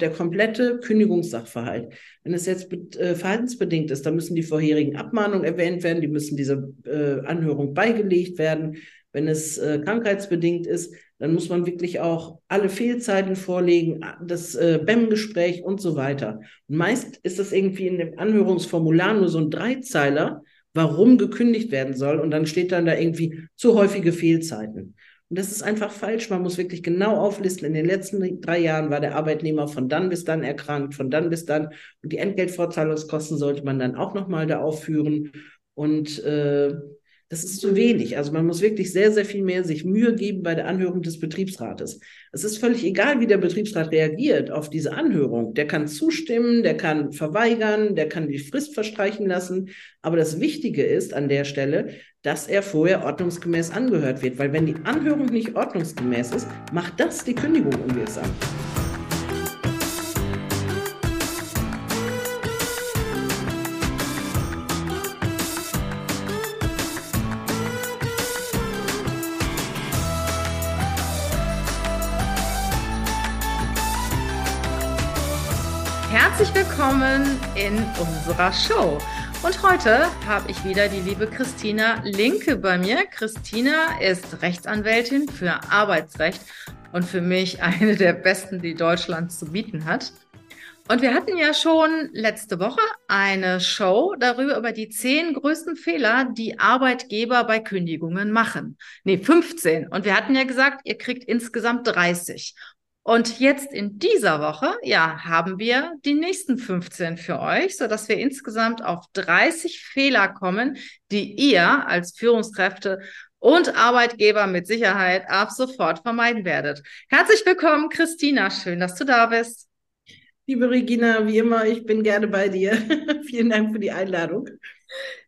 der komplette Kündigungssachverhalt. Wenn es jetzt äh, verhaltensbedingt ist, dann müssen die vorherigen Abmahnungen erwähnt werden, die müssen dieser äh, Anhörung beigelegt werden. Wenn es äh, krankheitsbedingt ist, dann muss man wirklich auch alle Fehlzeiten vorlegen, das BEM-Gespräch und so weiter. Und meist ist das irgendwie in dem Anhörungsformular nur so ein Dreizeiler, warum gekündigt werden soll. Und dann steht dann da irgendwie zu häufige Fehlzeiten. Und das ist einfach falsch. Man muss wirklich genau auflisten. In den letzten drei Jahren war der Arbeitnehmer von dann bis dann erkrankt, von dann bis dann. Und die Entgeltvorzahlungskosten sollte man dann auch nochmal da aufführen. Und äh, das ist zu wenig. Also man muss wirklich sehr, sehr viel mehr sich Mühe geben bei der Anhörung des Betriebsrates. Es ist völlig egal, wie der Betriebsrat reagiert auf diese Anhörung. Der kann zustimmen, der kann verweigern, der kann die Frist verstreichen lassen. Aber das Wichtige ist an der Stelle, dass er vorher ordnungsgemäß angehört wird. Weil wenn die Anhörung nicht ordnungsgemäß ist, macht das die Kündigung unwirksam. Willkommen in unserer Show. Und heute habe ich wieder die liebe Christina Linke bei mir. Christina ist Rechtsanwältin für Arbeitsrecht und für mich eine der besten, die Deutschland zu bieten hat. Und wir hatten ja schon letzte Woche eine Show darüber, über die zehn größten Fehler, die Arbeitgeber bei Kündigungen machen. Nee, 15. Und wir hatten ja gesagt, ihr kriegt insgesamt 30. Und jetzt in dieser Woche, ja, haben wir die nächsten 15 für euch, so dass wir insgesamt auf 30 Fehler kommen, die ihr als Führungskräfte und Arbeitgeber mit Sicherheit ab sofort vermeiden werdet. Herzlich willkommen, Christina. Schön, dass du da bist. Liebe Regina, wie immer, ich bin gerne bei dir. Vielen Dank für die Einladung.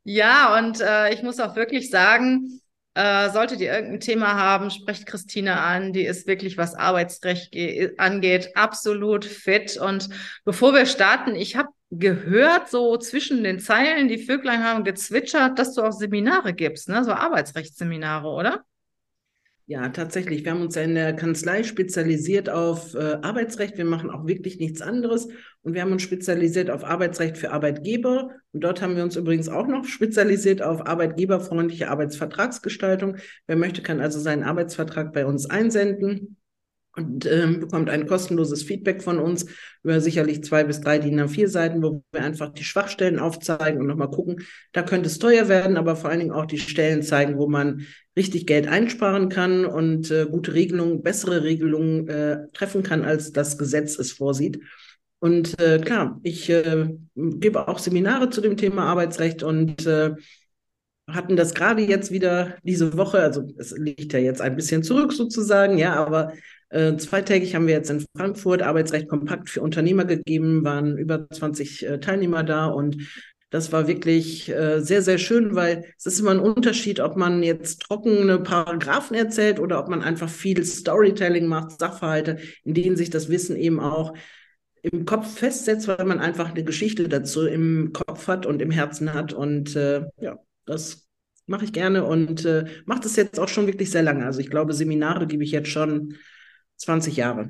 Ja, und äh, ich muss auch wirklich sagen, äh, solltet ihr irgendein Thema haben, sprecht Christine an. Die ist wirklich, was Arbeitsrecht angeht, absolut fit. Und bevor wir starten, ich habe gehört, so zwischen den Zeilen, die Vöglein haben gezwitschert, dass du auch Seminare gibst, ne? so Arbeitsrechtsseminare, oder? Ja, tatsächlich. Wir haben uns ja in der Kanzlei spezialisiert auf äh, Arbeitsrecht. Wir machen auch wirklich nichts anderes. Und wir haben uns spezialisiert auf Arbeitsrecht für Arbeitgeber. Und dort haben wir uns übrigens auch noch spezialisiert auf arbeitgeberfreundliche Arbeitsvertragsgestaltung. Wer möchte, kann also seinen Arbeitsvertrag bei uns einsenden und ähm, bekommt ein kostenloses Feedback von uns über sicherlich zwei bis drei DIN A4 Seiten, wo wir einfach die Schwachstellen aufzeigen und nochmal gucken, da könnte es teuer werden, aber vor allen Dingen auch die Stellen zeigen, wo man richtig Geld einsparen kann und äh, gute Regelungen, bessere Regelungen äh, treffen kann, als das Gesetz es vorsieht. Und äh, klar, ich äh, gebe auch Seminare zu dem Thema Arbeitsrecht und äh, hatten das gerade jetzt wieder diese Woche, also es liegt ja jetzt ein bisschen zurück sozusagen, ja, aber äh, zweitägig haben wir jetzt in Frankfurt Arbeitsrecht kompakt für Unternehmer gegeben, waren über 20 äh, Teilnehmer da und das war wirklich äh, sehr, sehr schön, weil es ist immer ein Unterschied, ob man jetzt trockene Paragraphen erzählt oder ob man einfach viel Storytelling macht, Sachverhalte, in denen sich das Wissen eben auch im Kopf festsetzt, weil man einfach eine Geschichte dazu im Kopf hat und im Herzen hat. Und äh, ja, das mache ich gerne und äh, mache das jetzt auch schon wirklich sehr lange. Also ich glaube, Seminare gebe ich jetzt schon 20 Jahre.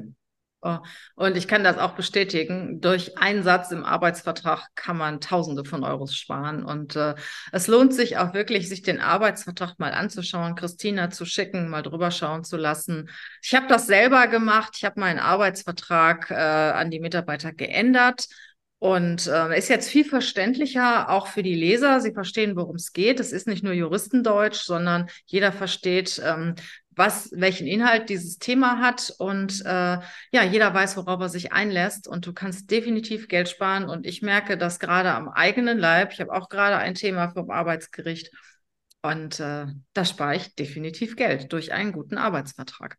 Oh, und ich kann das auch bestätigen. Durch einen Satz im Arbeitsvertrag kann man Tausende von Euros sparen. Und äh, es lohnt sich auch wirklich, sich den Arbeitsvertrag mal anzuschauen, Christina zu schicken, mal drüber schauen zu lassen. Ich habe das selber gemacht. Ich habe meinen Arbeitsvertrag äh, an die Mitarbeiter geändert. Und äh, ist jetzt viel verständlicher, auch für die Leser. Sie verstehen, worum es geht. Es ist nicht nur Juristendeutsch, sondern jeder versteht, ähm, was, welchen Inhalt dieses Thema hat und äh, ja, jeder weiß, worauf er sich einlässt und du kannst definitiv Geld sparen und ich merke das gerade am eigenen Leib. Ich habe auch gerade ein Thema vom Arbeitsgericht und äh, da spare ich definitiv Geld durch einen guten Arbeitsvertrag.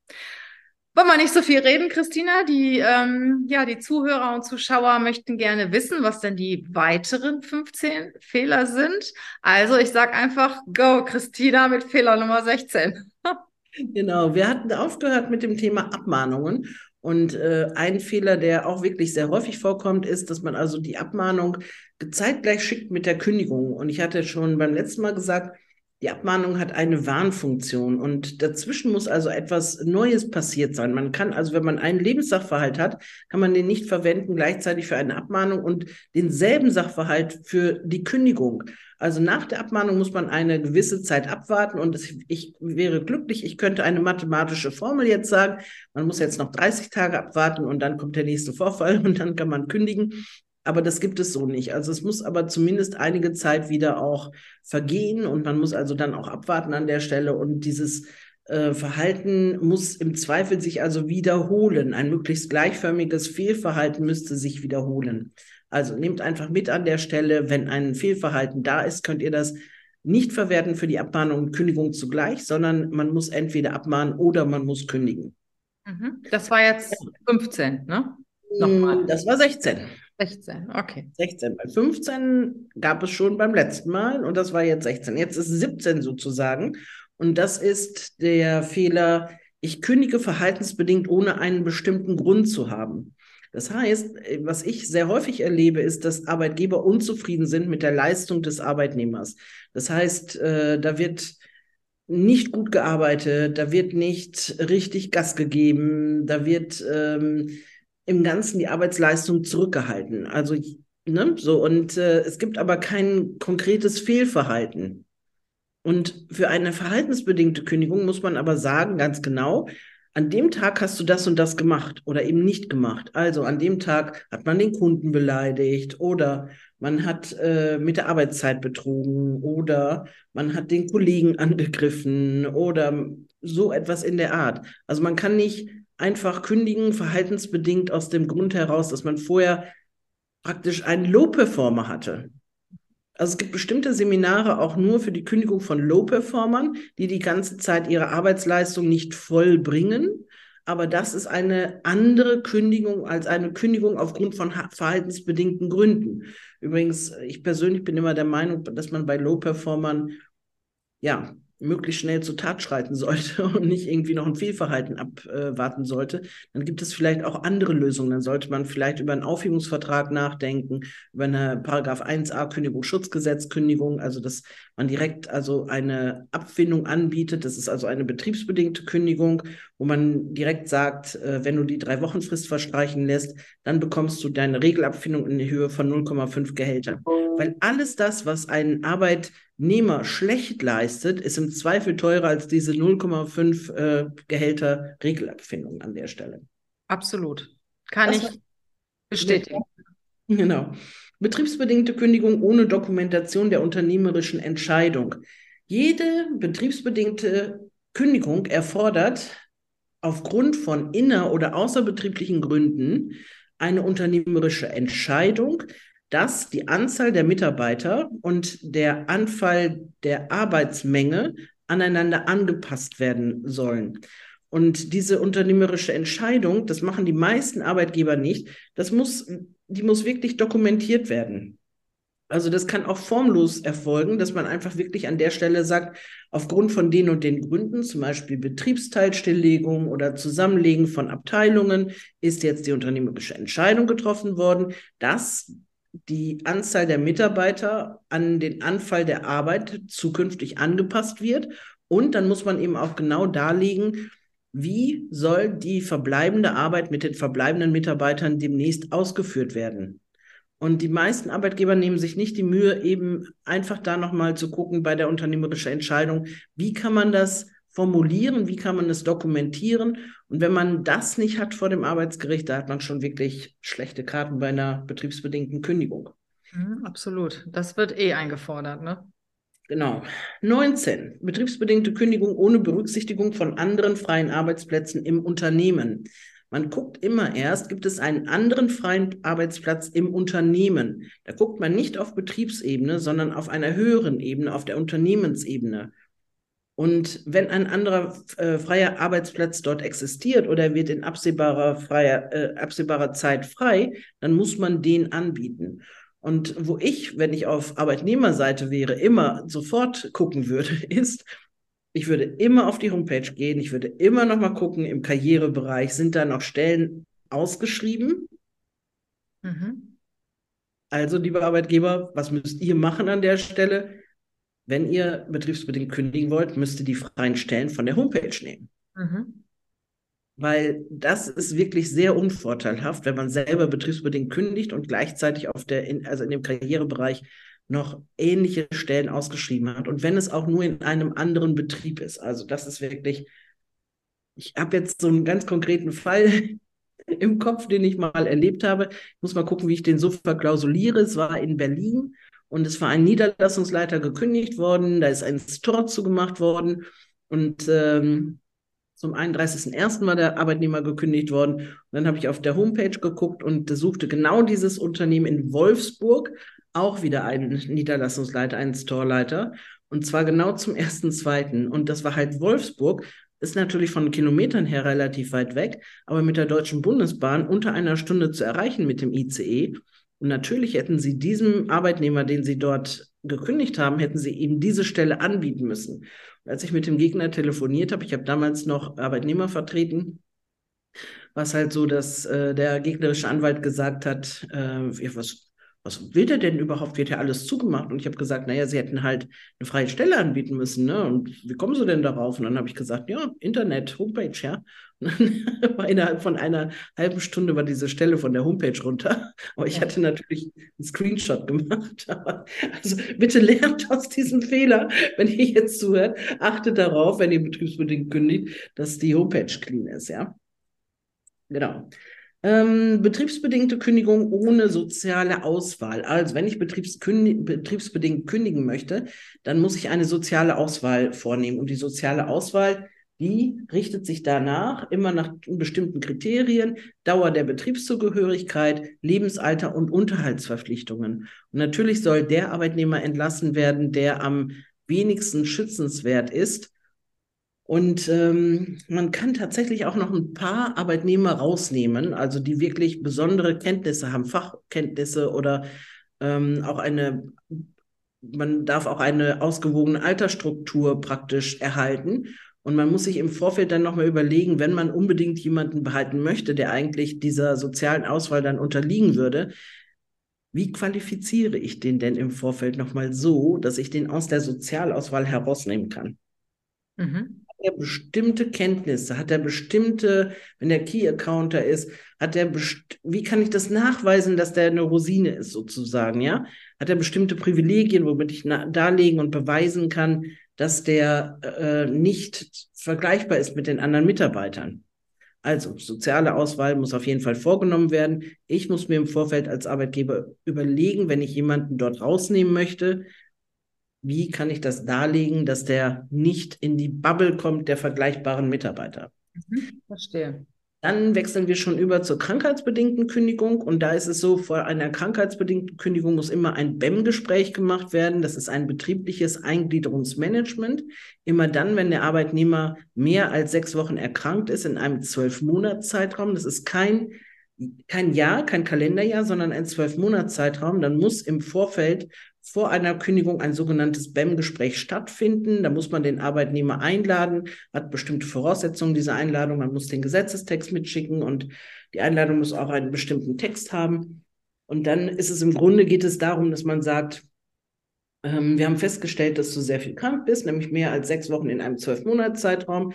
Wollen wir nicht so viel reden, Christina? Die, ähm, ja, die Zuhörer und Zuschauer möchten gerne wissen, was denn die weiteren 15 Fehler sind. Also ich sage einfach, go, Christina, mit Fehler Nummer 16. Genau, wir hatten aufgehört mit dem Thema Abmahnungen. Und äh, ein Fehler, der auch wirklich sehr häufig vorkommt, ist, dass man also die Abmahnung zeitgleich schickt mit der Kündigung. Und ich hatte schon beim letzten Mal gesagt, Die Abmahnung hat eine Warnfunktion und dazwischen muss also etwas Neues passiert sein. Man kann also, wenn man einen Lebenssachverhalt hat, kann man den nicht verwenden gleichzeitig für eine Abmahnung und denselben Sachverhalt für die Kündigung. Also nach der Abmahnung muss man eine gewisse Zeit abwarten und ich wäre glücklich, ich könnte eine mathematische Formel jetzt sagen. Man muss jetzt noch 30 Tage abwarten und dann kommt der nächste Vorfall und dann kann man kündigen. Aber das gibt es so nicht. Also es muss aber zumindest einige Zeit wieder auch vergehen und man muss also dann auch abwarten an der Stelle und dieses äh, Verhalten muss im Zweifel sich also wiederholen. Ein möglichst gleichförmiges Fehlverhalten müsste sich wiederholen. Also nehmt einfach mit an der Stelle, wenn ein Fehlverhalten da ist, könnt ihr das nicht verwerten für die Abmahnung und Kündigung zugleich, sondern man muss entweder abmahnen oder man muss kündigen. Mhm. Das war jetzt 15, ne? Nochmal. Das war 16. 16, okay. 16. Bei 15 gab es schon beim letzten Mal und das war jetzt 16. Jetzt ist 17 sozusagen. Und das ist der Fehler, ich kündige verhaltensbedingt, ohne einen bestimmten Grund zu haben. Das heißt, was ich sehr häufig erlebe, ist, dass Arbeitgeber unzufrieden sind mit der Leistung des Arbeitnehmers. Das heißt, äh, da wird nicht gut gearbeitet, da wird nicht richtig Gas gegeben, da wird ähm, im Ganzen die Arbeitsleistung zurückgehalten. Also, ne, so, und äh, es gibt aber kein konkretes Fehlverhalten. Und für eine verhaltensbedingte Kündigung muss man aber sagen, ganz genau, an dem Tag hast du das und das gemacht oder eben nicht gemacht. Also an dem Tag hat man den Kunden beleidigt oder man hat äh, mit der Arbeitszeit betrogen oder man hat den Kollegen angegriffen oder so etwas in der Art. Also man kann nicht einfach kündigen, verhaltensbedingt aus dem Grund heraus, dass man vorher praktisch einen Low-Performer hatte. Also es gibt bestimmte Seminare auch nur für die Kündigung von Low-Performern, die die ganze Zeit ihre Arbeitsleistung nicht vollbringen. Aber das ist eine andere Kündigung als eine Kündigung aufgrund von verhaltensbedingten Gründen. Übrigens, ich persönlich bin immer der Meinung, dass man bei Low-Performern ja möglichst schnell zur Tat schreiten sollte und nicht irgendwie noch ein Fehlverhalten abwarten sollte, dann gibt es vielleicht auch andere Lösungen. Dann sollte man vielleicht über einen Aufhebungsvertrag nachdenken, über eine Paragraph 1a Kündigungsschutzgesetz Kündigung, also dass man direkt also eine Abfindung anbietet. Das ist also eine betriebsbedingte Kündigung, wo man direkt sagt, äh, wenn du die drei Wochen Frist verstreichen lässt, dann bekommst du deine Regelabfindung in der Höhe von 0,5 Gehälter. Weil alles das, was ein Arbeit Nehmer schlecht leistet, ist im Zweifel teurer als diese 0,5 äh, Gehälter Regelabfindung an der Stelle. Absolut. Kann das ich bestätigen. Genau. Betriebsbedingte Kündigung ohne Dokumentation der unternehmerischen Entscheidung. Jede betriebsbedingte Kündigung erfordert aufgrund von inner- oder außerbetrieblichen Gründen eine unternehmerische Entscheidung, dass die Anzahl der Mitarbeiter und der Anfall der Arbeitsmenge aneinander angepasst werden sollen. Und diese unternehmerische Entscheidung, das machen die meisten Arbeitgeber nicht, das muss, die muss wirklich dokumentiert werden. Also das kann auch formlos erfolgen, dass man einfach wirklich an der Stelle sagt, aufgrund von den und den Gründen, zum Beispiel Betriebsteilstilllegung oder Zusammenlegen von Abteilungen, ist jetzt die unternehmerische Entscheidung getroffen worden, dass die Anzahl der Mitarbeiter an den Anfall der Arbeit zukünftig angepasst wird. Und dann muss man eben auch genau darlegen, wie soll die verbleibende Arbeit mit den verbleibenden Mitarbeitern demnächst ausgeführt werden. Und die meisten Arbeitgeber nehmen sich nicht die Mühe, eben einfach da nochmal zu gucken bei der unternehmerischen Entscheidung, wie kann man das formulieren, wie kann man es dokumentieren. Und wenn man das nicht hat vor dem Arbeitsgericht, da hat man schon wirklich schlechte Karten bei einer betriebsbedingten Kündigung. Mhm, absolut. Das wird eh eingefordert, ne? Genau. 19. Betriebsbedingte Kündigung ohne Berücksichtigung von anderen freien Arbeitsplätzen im Unternehmen. Man guckt immer erst, gibt es einen anderen freien Arbeitsplatz im Unternehmen. Da guckt man nicht auf Betriebsebene, sondern auf einer höheren Ebene, auf der Unternehmensebene. Und wenn ein anderer äh, freier Arbeitsplatz dort existiert oder wird in absehbarer, freier, äh, absehbarer Zeit frei, dann muss man den anbieten. Und wo ich, wenn ich auf Arbeitnehmerseite wäre, immer sofort gucken würde, ist, ich würde immer auf die Homepage gehen, ich würde immer noch mal gucken im Karrierebereich, sind da noch Stellen ausgeschrieben? Mhm. Also, liebe Arbeitgeber, was müsst ihr machen an der Stelle? Wenn ihr betriebsbedingt kündigen wollt, müsst ihr die freien Stellen von der Homepage nehmen. Mhm. Weil das ist wirklich sehr unvorteilhaft, wenn man selber betriebsbedingt kündigt und gleichzeitig auf der, in, also in dem Karrierebereich noch ähnliche Stellen ausgeschrieben hat. Und wenn es auch nur in einem anderen Betrieb ist. Also das ist wirklich, ich habe jetzt so einen ganz konkreten Fall im Kopf, den ich mal erlebt habe. Ich muss mal gucken, wie ich den so verklausuliere. Es war in Berlin und es war ein Niederlassungsleiter gekündigt worden, da ist ein Store zugemacht worden und ähm, zum 31.01. war der Arbeitnehmer gekündigt worden. Und dann habe ich auf der Homepage geguckt und suchte genau dieses Unternehmen in Wolfsburg, auch wieder einen Niederlassungsleiter, einen Storeleiter. Und zwar genau zum 1.2. Und das war halt Wolfsburg. Ist natürlich von Kilometern her relativ weit weg, aber mit der Deutschen Bundesbahn unter einer Stunde zu erreichen mit dem ICE. Und natürlich hätten sie diesem Arbeitnehmer, den sie dort gekündigt haben, hätten sie ihm diese Stelle anbieten müssen. Und als ich mit dem Gegner telefoniert habe, ich habe damals noch Arbeitnehmer vertreten, war es halt so, dass äh, der gegnerische Anwalt gesagt hat, äh, was was will der denn überhaupt? Wird ja alles zugemacht? Und ich habe gesagt, naja, sie hätten halt eine freie Stelle anbieten müssen. Ne? Und wie kommen sie denn darauf? Und dann habe ich gesagt, ja, Internet, Homepage, ja. Und dann war innerhalb von einer halben Stunde war diese Stelle von der Homepage runter. Aber ich hatte natürlich einen Screenshot gemacht. also bitte lernt aus diesem Fehler, wenn ihr jetzt zuhört, achtet darauf, wenn ihr betriebsbedingt kündigt, dass die Homepage clean ist, ja. Genau. Ähm, betriebsbedingte Kündigung ohne soziale Auswahl. Also wenn ich betriebsbedingt kündigen möchte, dann muss ich eine soziale Auswahl vornehmen. Und die soziale Auswahl, die richtet sich danach immer nach bestimmten Kriterien, Dauer der Betriebszugehörigkeit, Lebensalter und Unterhaltsverpflichtungen. Und natürlich soll der Arbeitnehmer entlassen werden, der am wenigsten schützenswert ist und ähm, man kann tatsächlich auch noch ein paar Arbeitnehmer rausnehmen, also die wirklich besondere Kenntnisse haben, Fachkenntnisse oder ähm, auch eine, man darf auch eine ausgewogene Altersstruktur praktisch erhalten. Und man muss sich im Vorfeld dann nochmal überlegen, wenn man unbedingt jemanden behalten möchte, der eigentlich dieser sozialen Auswahl dann unterliegen würde, wie qualifiziere ich den denn im Vorfeld nochmal so, dass ich den aus der Sozialauswahl herausnehmen kann? Mhm er bestimmte Kenntnisse? Hat er bestimmte, wenn der Key-Accounter ist, hat er, wie kann ich das nachweisen, dass der eine Rosine ist sozusagen, ja? Hat er bestimmte Privilegien, womit ich darlegen und beweisen kann, dass der äh, nicht vergleichbar ist mit den anderen Mitarbeitern? Also, soziale Auswahl muss auf jeden Fall vorgenommen werden. Ich muss mir im Vorfeld als Arbeitgeber überlegen, wenn ich jemanden dort rausnehmen möchte, wie kann ich das darlegen, dass der nicht in die Bubble kommt der vergleichbaren Mitarbeiter. Mhm, verstehe. Dann wechseln wir schon über zur krankheitsbedingten Kündigung. Und da ist es so, vor einer krankheitsbedingten Kündigung muss immer ein BEM-Gespräch gemacht werden. Das ist ein betriebliches Eingliederungsmanagement. Immer dann, wenn der Arbeitnehmer mehr als sechs Wochen erkrankt ist in einem Zwölf-Monats-Zeitraum. Das ist kein, kein Jahr, kein Kalenderjahr, sondern ein Zwölf-Monats-Zeitraum. Dann muss im Vorfeld vor einer Kündigung ein sogenanntes BEM-Gespräch stattfinden. Da muss man den Arbeitnehmer einladen, hat bestimmte Voraussetzungen dieser Einladung. Man muss den Gesetzestext mitschicken und die Einladung muss auch einen bestimmten Text haben. Und dann ist es im Grunde geht es darum, dass man sagt, ähm, wir haben festgestellt, dass du sehr viel krank bist, nämlich mehr als sechs Wochen in einem zwölf Monats Zeitraum.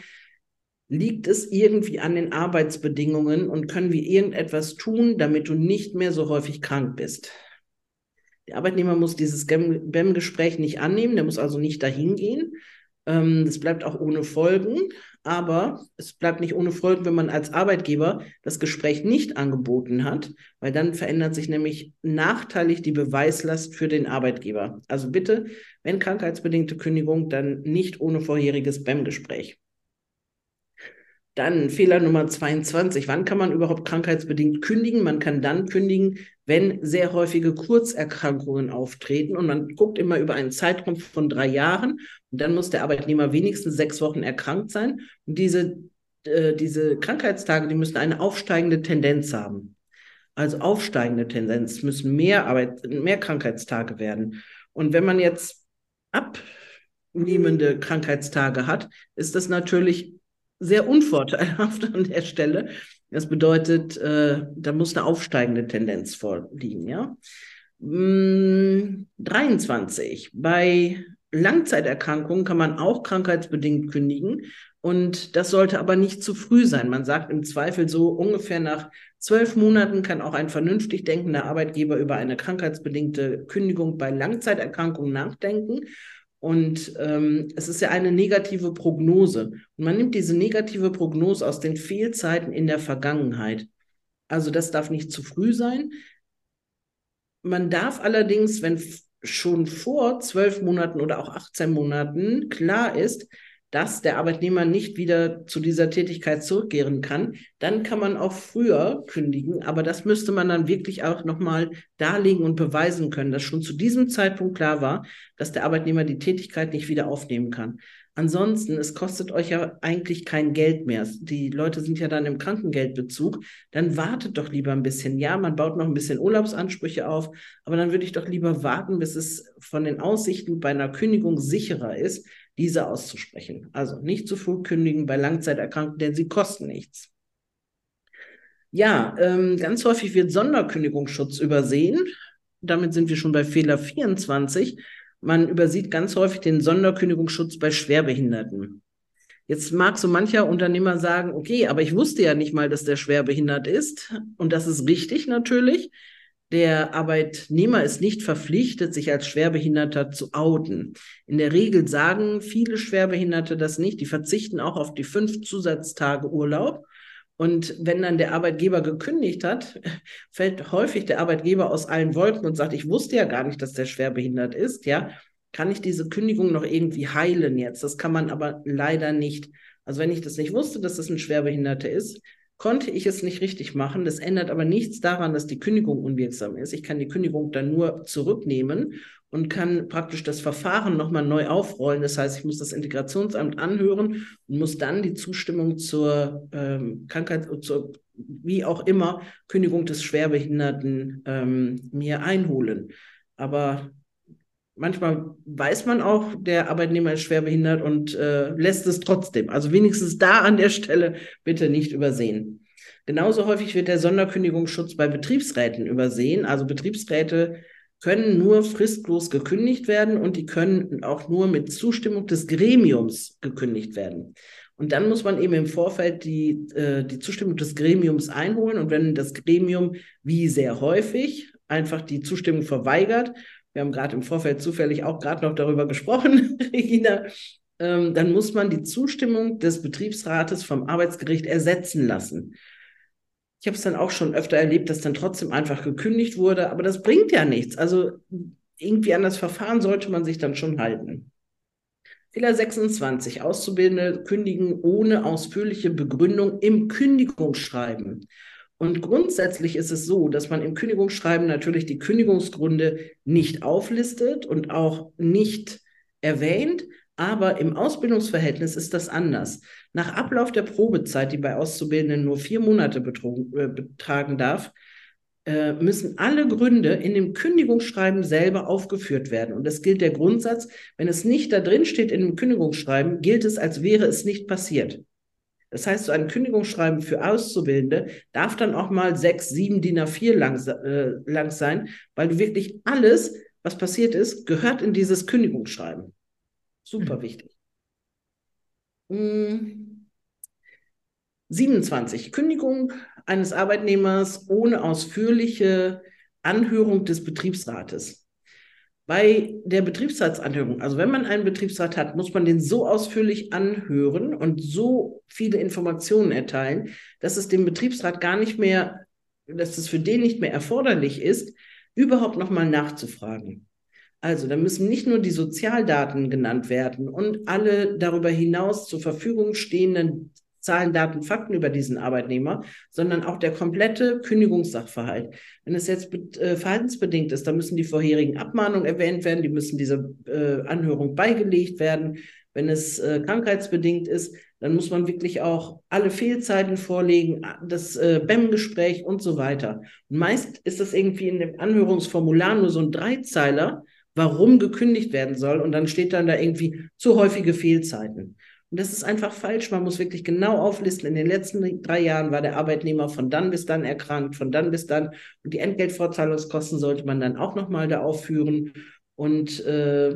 Liegt es irgendwie an den Arbeitsbedingungen und können wir irgendetwas tun, damit du nicht mehr so häufig krank bist? Der Arbeitnehmer muss dieses BEM-Gespräch nicht annehmen, der muss also nicht dahin gehen. Ähm, das bleibt auch ohne Folgen, aber es bleibt nicht ohne Folgen, wenn man als Arbeitgeber das Gespräch nicht angeboten hat, weil dann verändert sich nämlich nachteilig die Beweislast für den Arbeitgeber. Also bitte, wenn krankheitsbedingte Kündigung, dann nicht ohne vorheriges BEM-Gespräch. Dann Fehler Nummer 22. Wann kann man überhaupt krankheitsbedingt kündigen? Man kann dann kündigen, wenn sehr häufige Kurzerkrankungen auftreten und man guckt immer über einen Zeitraum von drei Jahren und dann muss der Arbeitnehmer wenigstens sechs Wochen erkrankt sein. Und diese, äh, diese Krankheitstage, die müssen eine aufsteigende Tendenz haben. Also aufsteigende Tendenz müssen mehr Arbeit, mehr Krankheitstage werden. Und wenn man jetzt abnehmende Krankheitstage hat, ist das natürlich sehr unvorteilhaft an der Stelle. Das bedeutet, äh, da muss eine aufsteigende Tendenz vorliegen, ja. 23. Mm, Bei Langzeiterkrankungen kann man auch krankheitsbedingt kündigen. Und das sollte aber nicht zu früh sein. Man sagt im Zweifel so ungefähr nach zwölf Monaten kann auch ein vernünftig denkender Arbeitgeber über eine krankheitsbedingte Kündigung bei Langzeiterkrankungen nachdenken. Und ähm, es ist ja eine negative Prognose. Und man nimmt diese negative Prognose aus den Fehlzeiten in der Vergangenheit. Also das darf nicht zu früh sein. Man darf allerdings, wenn schon vor zwölf Monaten oder auch 18 Monaten klar ist, dass der Arbeitnehmer nicht wieder zu dieser Tätigkeit zurückkehren kann, dann kann man auch früher kündigen. Aber das müsste man dann wirklich auch nochmal darlegen und beweisen können, dass schon zu diesem Zeitpunkt klar war, dass der Arbeitnehmer die Tätigkeit nicht wieder aufnehmen kann. Ansonsten, es kostet euch ja eigentlich kein Geld mehr. Die Leute sind ja dann im Krankengeldbezug. Dann wartet doch lieber ein bisschen. Ja, man baut noch ein bisschen Urlaubsansprüche auf, aber dann würde ich doch lieber warten, bis es von den Aussichten bei einer Kündigung sicherer ist, diese auszusprechen. Also nicht zu früh kündigen bei Langzeiterkrankten, denn sie kosten nichts. Ja, ähm, ganz häufig wird Sonderkündigungsschutz übersehen. Damit sind wir schon bei Fehler 24. Man übersieht ganz häufig den Sonderkündigungsschutz bei Schwerbehinderten. Jetzt mag so mancher Unternehmer sagen, okay, aber ich wusste ja nicht mal, dass der schwerbehindert ist. Und das ist richtig natürlich. Der Arbeitnehmer ist nicht verpflichtet, sich als Schwerbehinderter zu outen. In der Regel sagen viele Schwerbehinderte das nicht. Die verzichten auch auf die fünf Zusatztage Urlaub. Und wenn dann der Arbeitgeber gekündigt hat, fällt häufig der Arbeitgeber aus allen Wolken und sagt, ich wusste ja gar nicht, dass der schwerbehindert ist. Ja, kann ich diese Kündigung noch irgendwie heilen jetzt? Das kann man aber leider nicht. Also wenn ich das nicht wusste, dass das ein Schwerbehinderter ist, konnte ich es nicht richtig machen. Das ändert aber nichts daran, dass die Kündigung unwirksam ist. Ich kann die Kündigung dann nur zurücknehmen und kann praktisch das Verfahren nochmal neu aufrollen. Das heißt, ich muss das Integrationsamt anhören und muss dann die Zustimmung zur ähm, Krankheit, zur wie auch immer Kündigung des Schwerbehinderten ähm, mir einholen. Aber manchmal weiß man auch, der Arbeitnehmer ist schwerbehindert und äh, lässt es trotzdem. Also wenigstens da an der Stelle bitte nicht übersehen. Genauso häufig wird der Sonderkündigungsschutz bei Betriebsräten übersehen. Also Betriebsräte können nur fristlos gekündigt werden und die können auch nur mit Zustimmung des Gremiums gekündigt werden. Und dann muss man eben im Vorfeld die, äh, die Zustimmung des Gremiums einholen. Und wenn das Gremium, wie sehr häufig, einfach die Zustimmung verweigert wir haben gerade im Vorfeld zufällig auch gerade noch darüber gesprochen, Regina, ähm, dann muss man die Zustimmung des Betriebsrates vom Arbeitsgericht ersetzen lassen. Ich habe es dann auch schon öfter erlebt, dass dann trotzdem einfach gekündigt wurde, aber das bringt ja nichts. Also irgendwie an das Verfahren sollte man sich dann schon halten. Fehler 26. Auszubildende kündigen ohne ausführliche Begründung im Kündigungsschreiben. Und grundsätzlich ist es so, dass man im Kündigungsschreiben natürlich die Kündigungsgründe nicht auflistet und auch nicht erwähnt, aber im Ausbildungsverhältnis ist das anders. Nach Ablauf der Probezeit, die bei Auszubildenden nur vier Monate äh, betragen darf, äh, müssen alle Gründe in dem Kündigungsschreiben selber aufgeführt werden. Und es gilt der Grundsatz, wenn es nicht da drin steht in dem Kündigungsschreiben, gilt es, als wäre es nicht passiert. Das heißt, so ein Kündigungsschreiben für Auszubildende darf dann auch mal sechs, sieben DIN A4 lang, äh, lang sein, weil du wirklich alles, was passiert ist, gehört in dieses Kündigungsschreiben. Super mhm. wichtig. Hm. 27. Kündigung eines Arbeitnehmers ohne ausführliche Anhörung des Betriebsrates bei der Betriebsratsanhörung, also wenn man einen Betriebsrat hat, muss man den so ausführlich anhören und so viele Informationen erteilen, dass es dem Betriebsrat gar nicht mehr, dass es für den nicht mehr erforderlich ist, überhaupt nochmal nachzufragen. Also, da müssen nicht nur die Sozialdaten genannt werden und alle darüber hinaus zur Verfügung stehenden Zahlen, Daten, Fakten über diesen Arbeitnehmer, sondern auch der komplette Kündigungssachverhalt. Wenn es jetzt äh, verhaltensbedingt ist, dann müssen die vorherigen Abmahnungen erwähnt werden, die müssen dieser äh, Anhörung beigelegt werden. Wenn es äh, krankheitsbedingt ist, dann muss man wirklich auch alle Fehlzeiten vorlegen, das BEM-Gespräch und so weiter. Und meist ist das irgendwie in dem Anhörungsformular nur so ein Dreizeiler, warum gekündigt werden soll. Und dann steht dann da irgendwie zu häufige Fehlzeiten. Und das ist einfach falsch. Man muss wirklich genau auflisten. In den letzten drei Jahren war der Arbeitnehmer von dann bis dann erkrankt, von dann bis dann. Und die Entgeltvorzahlungskosten sollte man dann auch nochmal da aufführen. Und äh,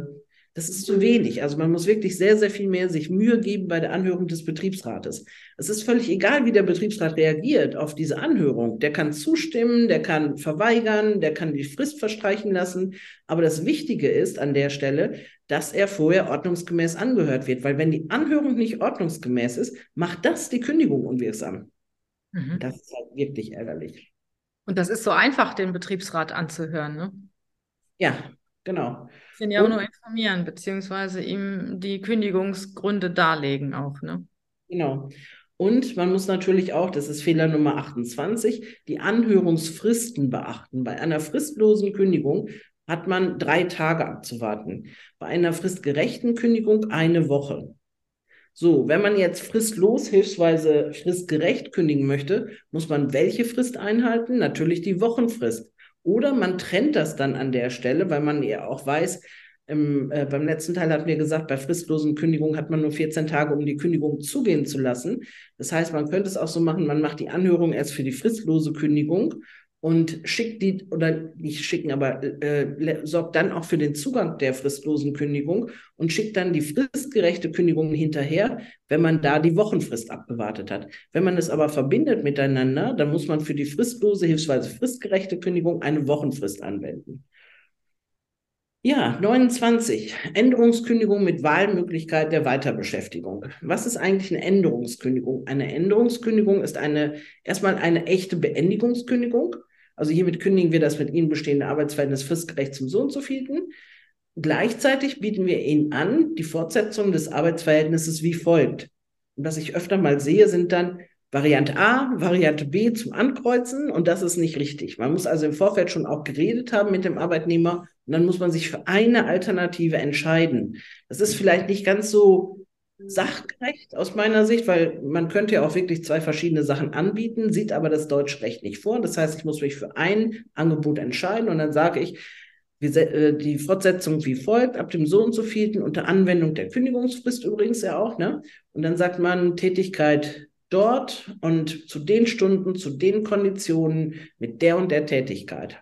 Das ist zu wenig. Also man muss wirklich sehr, sehr viel mehr sich Mühe geben bei der Anhörung des Betriebsrates. Es ist völlig egal, wie der Betriebsrat reagiert auf diese Anhörung. Der kann zustimmen, der kann verweigern, der kann die Frist verstreichen lassen. Aber das Wichtige ist an der Stelle, dass er vorher ordnungsgemäß angehört wird. Weil wenn die Anhörung nicht ordnungsgemäß ist, macht das die Kündigung unwirksam. Mhm. Das ist halt wirklich ärgerlich. Und das ist so einfach, den Betriebsrat anzuhören, ne? Ja, genau. Den ja auch nur informieren, beziehungsweise ihm die Kündigungsgründe darlegen auch, ne? Genau. Und man muss natürlich auch, das ist Fehler Nummer 28, die Anhörungsfristen beachten. Bei einer fristlosen Kündigung hat man drei Tage abzuwarten. Bei einer fristgerechten Kündigung eine Woche. So, wenn man jetzt fristlos, hilfsweise fristgerecht kündigen möchte, muss man welche Frist einhalten? Natürlich die Wochenfrist. Oder man trennt das dann an der Stelle, weil man ja auch weiß, im, äh, beim letzten Teil hatten wir gesagt, bei fristlosen Kündigungen hat man nur 14 Tage, um die Kündigung zugehen zu lassen. Das heißt, man könnte es auch so machen, man macht die Anhörung erst für die fristlose Kündigung und schickt die, oder nicht schicken, aber äh, sorgt dann auch für den Zugang der fristlosen Kündigung und schickt dann die fristgerechte Kündigung hinterher, wenn man da die Wochenfrist abgewartet hat. Wenn man es aber verbindet miteinander, dann muss man für die fristlose, hilfsweise fristgerechte Kündigung eine Wochenfrist anwenden. Ja, 29. Änderungskündigung mit Wahlmöglichkeit der Weiterbeschäftigung. Was ist eigentlich eine Änderungskündigung? Eine Änderungskündigung ist eine, erstmal eine echte Beendigungskündigung. Also hiermit kündigen wir das mit Ihnen bestehende Arbeitsverhältnis fristgerecht zum Sohn zu vielten. Gleichzeitig bieten wir Ihnen an, die Fortsetzung des Arbeitsverhältnisses wie folgt. Und was ich öfter mal sehe, sind dann Variante A, Variante B zum Ankreuzen und das ist nicht richtig. Man muss also im Vorfeld schon auch geredet haben mit dem Arbeitnehmer und dann muss man sich für eine Alternative entscheiden. Das ist vielleicht nicht ganz so sachgerecht aus meiner Sicht, weil man könnte ja auch wirklich zwei verschiedene Sachen anbieten, sieht aber das Deutschrecht nicht vor. Das heißt, ich muss mich für ein Angebot entscheiden und dann sage ich, äh, die Fortsetzung wie folgt, ab dem so und so vielten unter Anwendung der Kündigungsfrist übrigens ja auch, ne? Und dann sagt man Tätigkeit dort und zu den Stunden, zu den Konditionen mit der und der Tätigkeit.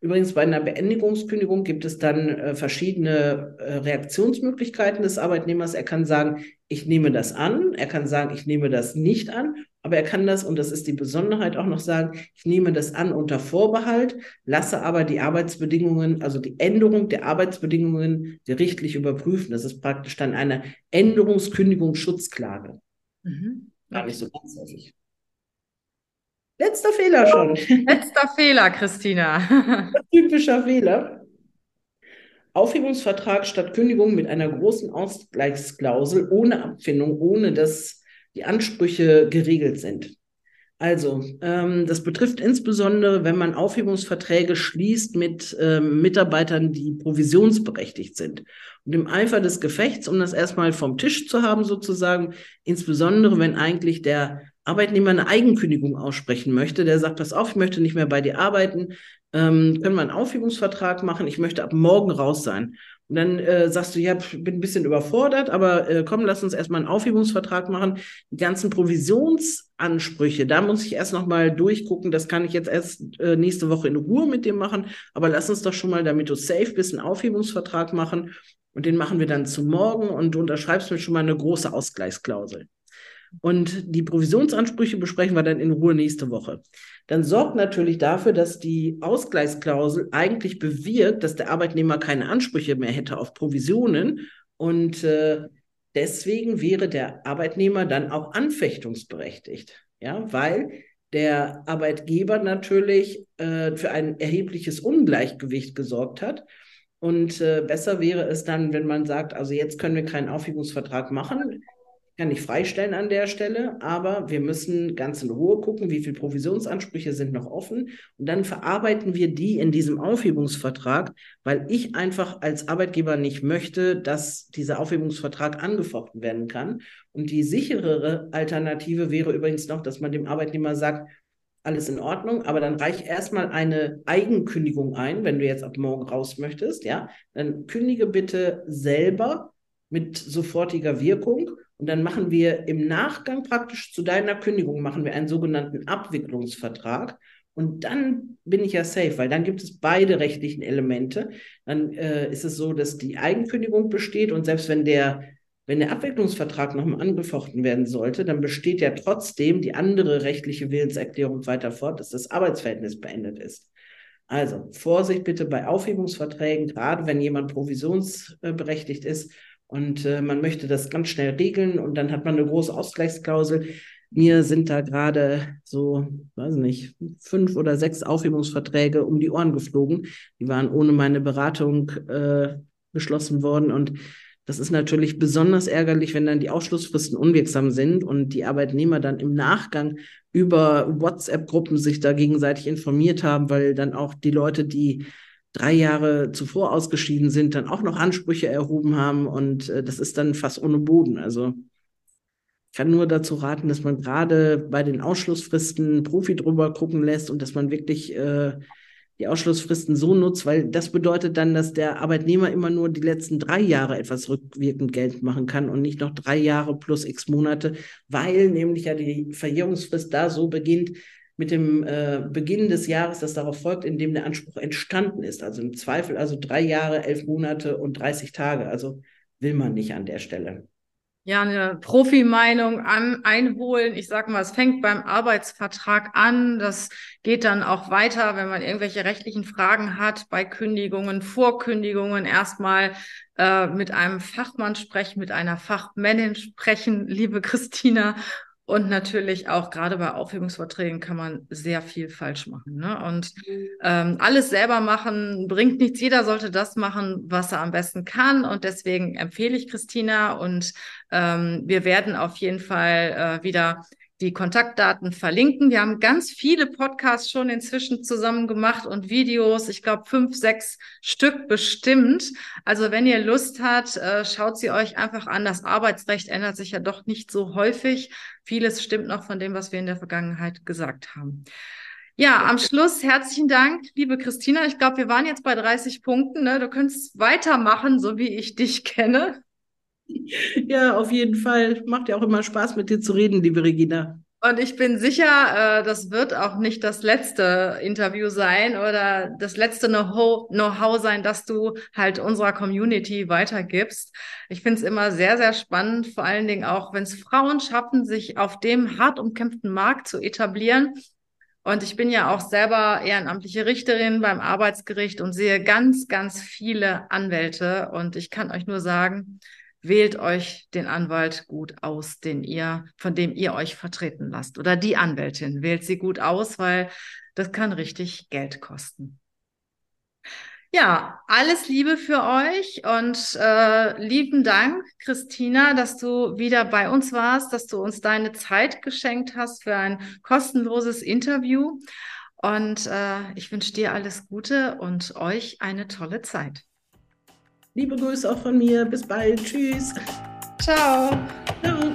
Übrigens, bei einer Beendigungskündigung gibt es dann äh, verschiedene äh, Reaktionsmöglichkeiten des Arbeitnehmers. Er kann sagen, ich nehme das an. Er kann sagen, ich nehme das nicht an. Aber er kann das, und das ist die Besonderheit, auch noch sagen, ich nehme das an unter Vorbehalt, lasse aber die Arbeitsbedingungen, also die Änderung der Arbeitsbedingungen gerichtlich überprüfen. Das ist praktisch dann eine Änderungskündigungsschutzklage. Mhm. Gar nicht so ganz häufig. Letzter Fehler schon. Letzter Fehler, Christina. Typischer Fehler. Aufhebungsvertrag statt Kündigung mit einer großen Ausgleichsklausel ohne Abfindung, ohne dass die Ansprüche geregelt sind. Also, ähm, das betrifft insbesondere, wenn man Aufhebungsverträge schließt mit ähm, Mitarbeitern, die provisionsberechtigt sind. Und im Eifer des Gefechts, um das erstmal vom Tisch zu haben, sozusagen, insbesondere wenn eigentlich der Arbeitnehmer eine Eigenkündigung aussprechen möchte, der sagt, pass auf, ich möchte nicht mehr bei dir arbeiten, ähm, können wir einen Aufhebungsvertrag machen, ich möchte ab morgen raus sein. Und dann äh, sagst du, ja, bin ein bisschen überfordert, aber äh, komm, lass uns erstmal einen Aufhebungsvertrag machen. Die ganzen Provisionsansprüche, da muss ich erst nochmal durchgucken. Das kann ich jetzt erst äh, nächste Woche in Ruhe mit dem machen. Aber lass uns doch schon mal, damit du safe bist, einen Aufhebungsvertrag machen. Und den machen wir dann zu morgen und du unterschreibst mir schon mal eine große Ausgleichsklausel. Und die Provisionsansprüche besprechen wir dann in Ruhe nächste Woche. Dann sorgt natürlich dafür, dass die Ausgleichsklausel eigentlich bewirkt, dass der Arbeitnehmer keine Ansprüche mehr hätte auf Provisionen. Und äh, deswegen wäre der Arbeitnehmer dann auch anfechtungsberechtigt. Ja, weil der Arbeitgeber natürlich äh, für ein erhebliches Ungleichgewicht gesorgt hat. Und äh, besser wäre es dann, wenn man sagt, also jetzt können wir keinen Aufhebungsvertrag machen kann ich freistellen an der Stelle, aber wir müssen ganz in Ruhe gucken, wie viele Provisionsansprüche sind noch offen und dann verarbeiten wir die in diesem Aufhebungsvertrag, weil ich einfach als Arbeitgeber nicht möchte, dass dieser Aufhebungsvertrag angefochten werden kann. Und die sicherere Alternative wäre übrigens noch, dass man dem Arbeitnehmer sagt, alles in Ordnung, aber dann reich erstmal eine Eigenkündigung ein, wenn du jetzt ab morgen raus möchtest, ja, dann kündige bitte selber mit sofortiger Wirkung und dann machen wir im Nachgang praktisch zu deiner Kündigung machen wir einen sogenannten Abwicklungsvertrag. Und dann bin ich ja safe, weil dann gibt es beide rechtlichen Elemente. Dann äh, ist es so, dass die Eigenkündigung besteht und selbst wenn der wenn der Abwicklungsvertrag nochmal angefochten werden sollte, dann besteht ja trotzdem die andere rechtliche Willenserklärung weiter fort, dass das Arbeitsverhältnis beendet ist. Also Vorsicht bitte bei Aufhebungsverträgen, gerade wenn jemand provisionsberechtigt ist und äh, man möchte das ganz schnell regeln und dann hat man eine große Ausgleichsklausel. Mir sind da gerade so, weiß nicht, fünf oder sechs Aufhebungsverträge um die Ohren geflogen. Die waren ohne meine Beratung äh, beschlossen worden und das ist natürlich besonders ärgerlich, wenn dann die Ausschlussfristen unwirksam sind und die Arbeitnehmer dann im Nachgang über WhatsApp-Gruppen sich da gegenseitig informiert haben, weil dann auch die Leute, die drei Jahre zuvor ausgeschieden sind, dann auch noch Ansprüche erhoben haben und äh, das ist dann fast ohne Boden. Also ich kann nur dazu raten, dass man gerade bei den Ausschlussfristen Profi drüber gucken lässt und dass man wirklich äh, die Ausschlussfristen so nutzt, weil das bedeutet dann, dass der Arbeitnehmer immer nur die letzten drei Jahre etwas rückwirkend Geld machen kann und nicht noch drei Jahre plus x Monate, weil nämlich ja die Verjährungsfrist da so beginnt mit dem äh, Beginn des Jahres, das darauf folgt, in dem der Anspruch entstanden ist. Also im Zweifel also drei Jahre, elf Monate und 30 Tage. Also will man nicht an der Stelle ja, eine Profimeinung an, einholen. Ich sage mal, es fängt beim Arbeitsvertrag an. Das geht dann auch weiter, wenn man irgendwelche rechtlichen Fragen hat, bei Kündigungen, Vorkündigungen erstmal äh, mit einem Fachmann sprechen, mit einer Fachmännin sprechen, liebe Christina. Und natürlich auch gerade bei Aufhebungsverträgen kann man sehr viel falsch machen. Ne? Und ähm, alles selber machen bringt nichts. Jeder sollte das machen, was er am besten kann. Und deswegen empfehle ich Christina. Und ähm, wir werden auf jeden Fall äh, wieder die Kontaktdaten verlinken. Wir haben ganz viele Podcasts schon inzwischen zusammen gemacht und Videos. Ich glaube, fünf, sechs Stück bestimmt. Also wenn ihr Lust habt, äh, schaut sie euch einfach an. Das Arbeitsrecht ändert sich ja doch nicht so häufig. Vieles stimmt noch von dem, was wir in der Vergangenheit gesagt haben. Ja, am Schluss herzlichen Dank, liebe Christina. Ich glaube, wir waren jetzt bei 30 Punkten. Ne? Du könntest weitermachen, so wie ich dich kenne. Ja, auf jeden Fall. Macht ja auch immer Spaß, mit dir zu reden, liebe Regina. Und ich bin sicher, äh, das wird auch nicht das letzte Interview sein oder das letzte Know-how sein, das du halt unserer Community weitergibst. Ich finde es immer sehr, sehr spannend, vor allen Dingen auch, wenn es Frauen schaffen, sich auf dem hart umkämpften Markt zu etablieren. Und ich bin ja auch selber ehrenamtliche Richterin beim Arbeitsgericht und sehe ganz, ganz viele Anwälte. Und ich kann euch nur sagen, wählt euch den Anwalt gut aus, den ihr, von dem ihr euch vertreten lasst. Oder die Anwältin. Wählt sie gut aus, weil das kann richtig Geld kosten. Ja, alles Liebe für euch und äh, lieben Dank, Christina, dass du wieder bei uns warst, dass du uns deine Zeit geschenkt hast für ein kostenloses Interview. Und äh, ich wünsche dir alles Gute und euch eine tolle Zeit. Liebe Grüße auch von mir. Bis bald. Tschüss. Ciao. Ciao.